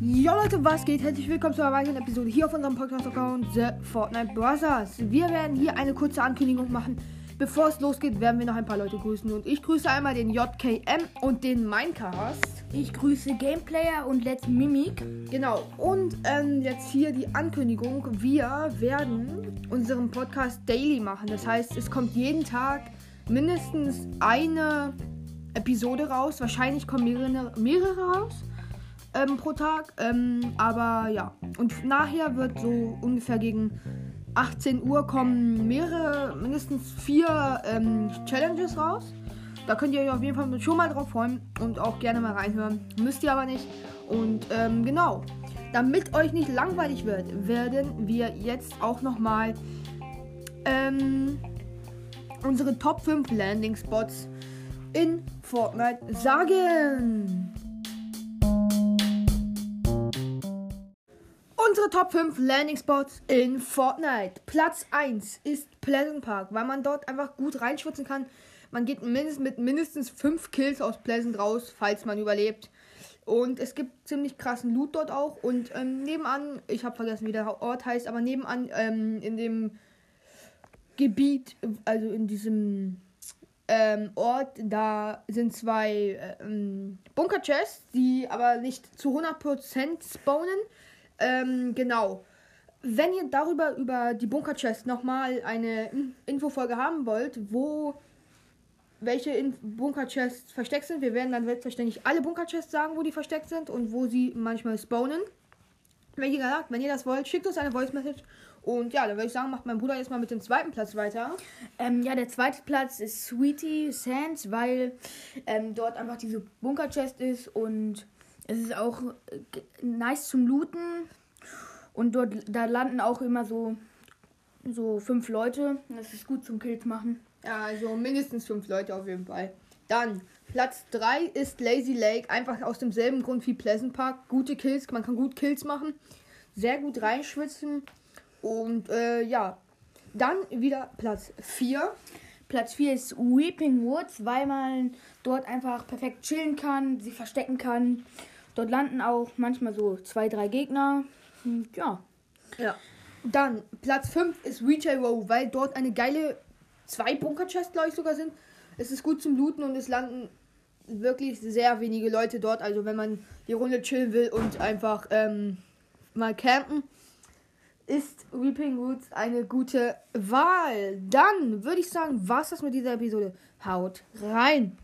Jo Leute, was geht? Herzlich willkommen zu einer weiteren Episode hier auf unserem Podcast-Account The Fortnite Brothers. Wir werden hier eine kurze Ankündigung machen. Bevor es losgeht, werden wir noch ein paar Leute grüßen. Und ich grüße einmal den JKM und den Minecast. Ich grüße Gameplayer und Let's Mimic. Genau. Und ähm, jetzt hier die Ankündigung. Wir werden unseren Podcast daily machen. Das heißt, es kommt jeden Tag mindestens eine Episode raus. Wahrscheinlich kommen mehrere, mehrere raus ähm, pro Tag. Ähm, aber ja. Und nachher wird so ungefähr gegen 18 Uhr kommen mehrere, mindestens vier ähm, Challenges raus. Da könnt ihr euch auf jeden Fall schon mal drauf freuen und auch gerne mal reinhören. Müsst ihr aber nicht. Und ähm, genau, damit euch nicht langweilig wird, werden wir jetzt auch nochmal ähm, unsere Top 5 Landing Spots in Fortnite sagen. Unsere Top 5 Landing Spots in Fortnite. Platz 1 ist Pleasant Park, weil man dort einfach gut reinschwitzen kann. Man geht mindestens mit mindestens 5 Kills aus Pleasant raus, falls man überlebt. Und es gibt ziemlich krassen Loot dort auch. Und ähm, nebenan, ich habe vergessen, wie der Ort heißt, aber nebenan ähm, in dem Gebiet, also in diesem ähm, Ort, da sind zwei ähm, Bunker-Chests, die aber nicht zu 100% spawnen. Ähm, genau. Wenn ihr darüber über die Bunker-Chest nochmal eine Infofolge haben wollt, wo welche Bunker-Chests versteckt sind, wir werden dann selbstverständlich alle Bunker-Chests sagen, wo die versteckt sind und wo sie manchmal spawnen. Wenn ihr, gesagt, wenn ihr das wollt, schickt uns eine Voice-Message. Und ja, dann würde ich sagen, macht mein Bruder jetzt mal mit dem zweiten Platz weiter. Ähm, ja, der zweite Platz ist Sweetie Sands, weil ähm, dort einfach diese Bunker-Chest ist und es ist auch äh, nice zum Looten. Und dort da landen auch immer so, so fünf Leute. Das ist gut zum Kills machen. Ja, also mindestens fünf Leute auf jeden Fall. Dann Platz 3 ist Lazy Lake. Einfach aus demselben Grund wie Pleasant Park. Gute Kills, man kann gut Kills machen. Sehr gut reinschwitzen. Und äh, ja, dann wieder Platz 4. Platz 4 ist Weeping Woods, weil man dort einfach perfekt chillen kann, sie verstecken kann. Dort landen auch manchmal so zwei, drei Gegner. Und ja. Ja. Dann Platz 5 ist Retail Row, weil dort eine geile zwei Bunker-Chests, glaube ich, sogar sind. Es ist gut zum Looten und es landen wirklich sehr wenige Leute dort. Also wenn man die Runde chillen will und einfach ähm, mal campen, ist Weeping Woods eine gute Wahl. Dann würde ich sagen, was das mit dieser Episode. Haut rein!